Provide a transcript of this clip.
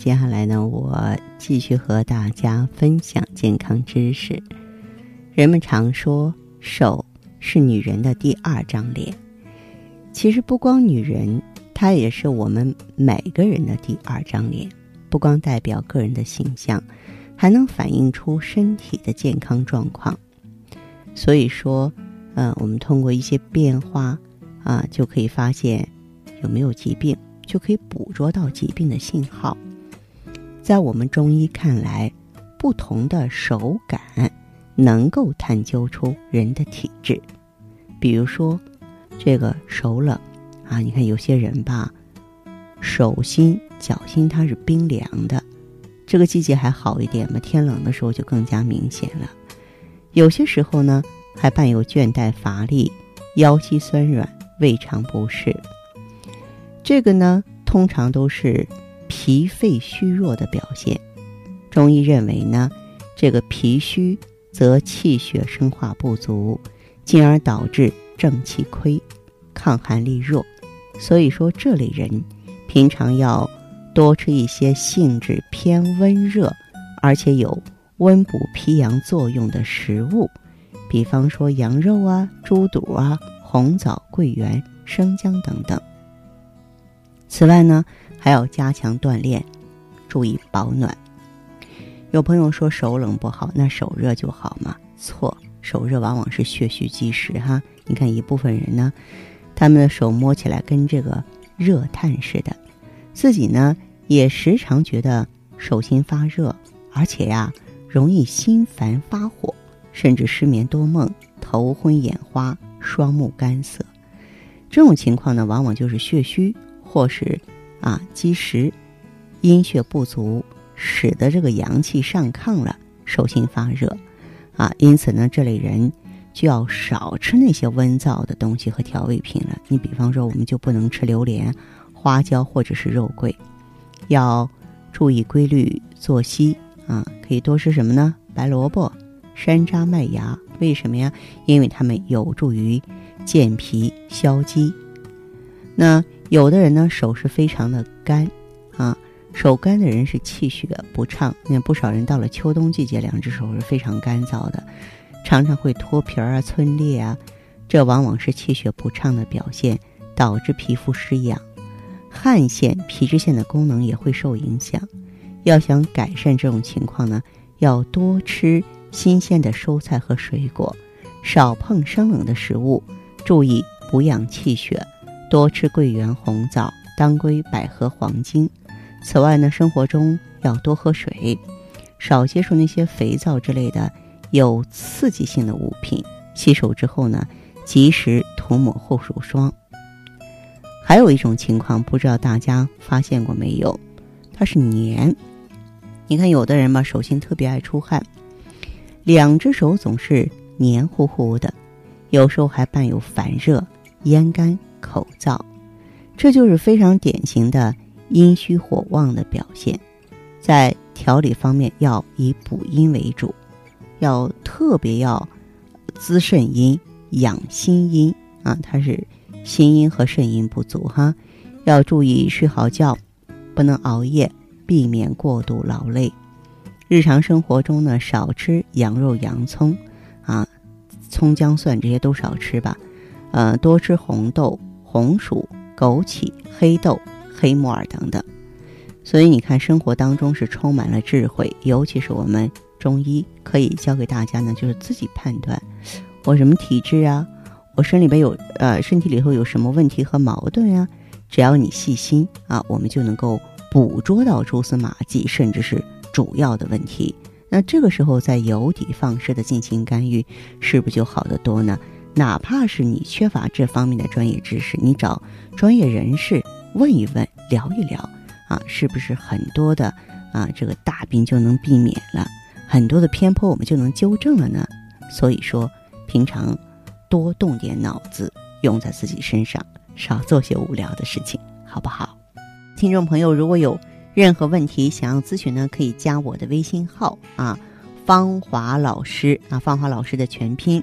接下来呢，我继续和大家分享健康知识。人们常说手是女人的第二张脸，其实不光女人，它也是我们每个人的第二张脸。不光代表个人的形象，还能反映出身体的健康状况。所以说，呃，我们通过一些变化啊，就可以发现有没有疾病，就可以捕捉到疾病的信号。在我们中医看来，不同的手感能够探究出人的体质。比如说，这个手冷啊，你看有些人吧，手心、脚心它是冰凉的。这个季节还好一点嘛，天冷的时候就更加明显了。有些时候呢，还伴有倦怠乏力、腰膝酸软、胃肠不适。这个呢，通常都是。脾肺虚弱的表现，中医认为呢，这个脾虚则气血生化不足，进而导致正气亏，抗寒力弱。所以说，这类人平常要多吃一些性质偏温热，而且有温补脾阳作用的食物，比方说羊肉啊、猪肚啊、红枣、桂圆、生姜等等。此外呢。还要加强锻炼，注意保暖。有朋友说手冷不好，那手热就好吗？错，手热往往是血虚积食哈。你看一部分人呢，他们的手摸起来跟这个热炭似的，自己呢也时常觉得手心发热，而且呀容易心烦发火，甚至失眠多梦、头昏眼花、双目干涩。这种情况呢，往往就是血虚或是。啊，积食，阴血不足，使得这个阳气上亢了，手心发热，啊，因此呢，这类人就要少吃那些温燥的东西和调味品了。你比方说，我们就不能吃榴莲、花椒或者是肉桂，要注意规律作息啊，可以多吃什么呢？白萝卜、山楂、麦芽，为什么呀？因为它们有助于健脾消积。那。有的人呢手是非常的干，啊，手干的人是气血不畅。那不少人到了秋冬季节，两只手是非常干燥的，常常会脱皮儿啊、皴裂啊，这往往是气血不畅的表现，导致皮肤失养，汗腺、皮脂腺的功能也会受影响。要想改善这种情况呢，要多吃新鲜的蔬菜和水果，少碰生冷的食物，注意补养气血。多吃桂圆、红枣、当归、百合、黄精。此外呢，生活中要多喝水，少接触那些肥皂之类的有刺激性的物品。洗手之后呢，及时涂抹护手霜。还有一种情况，不知道大家发现过没有？它是黏。你看，有的人吧，手心特别爱出汗，两只手总是黏糊糊的，有时候还伴有烦热、咽干。口燥，这就是非常典型的阴虚火旺的表现。在调理方面，要以补阴为主，要特别要滋肾阴、养心阴啊。它是心阴和肾阴不足哈，要注意睡好觉，不能熬夜，避免过度劳累。日常生活中呢，少吃羊肉、洋葱啊，葱姜蒜这些都少吃吧。呃，多吃红豆。红薯、枸杞、黑豆、黑木耳等等，所以你看，生活当中是充满了智慧，尤其是我们中医可以教给大家呢，就是自己判断我什么体质啊，我身里边有呃身体里头有什么问题和矛盾啊？只要你细心啊，我们就能够捕捉到蛛丝马迹，甚至是主要的问题。那这个时候再由底放矢的进行干预，是不是就好得多呢？哪怕是你缺乏这方面的专业知识，你找专业人士问一问、聊一聊，啊，是不是很多的啊这个大病就能避免了，很多的偏颇我们就能纠正了呢？所以说，平常多动点脑子，用在自己身上，少做些无聊的事情，好不好？听众朋友，如果有任何问题想要咨询呢，可以加我的微信号啊，芳华老师啊，芳华老师的全拼，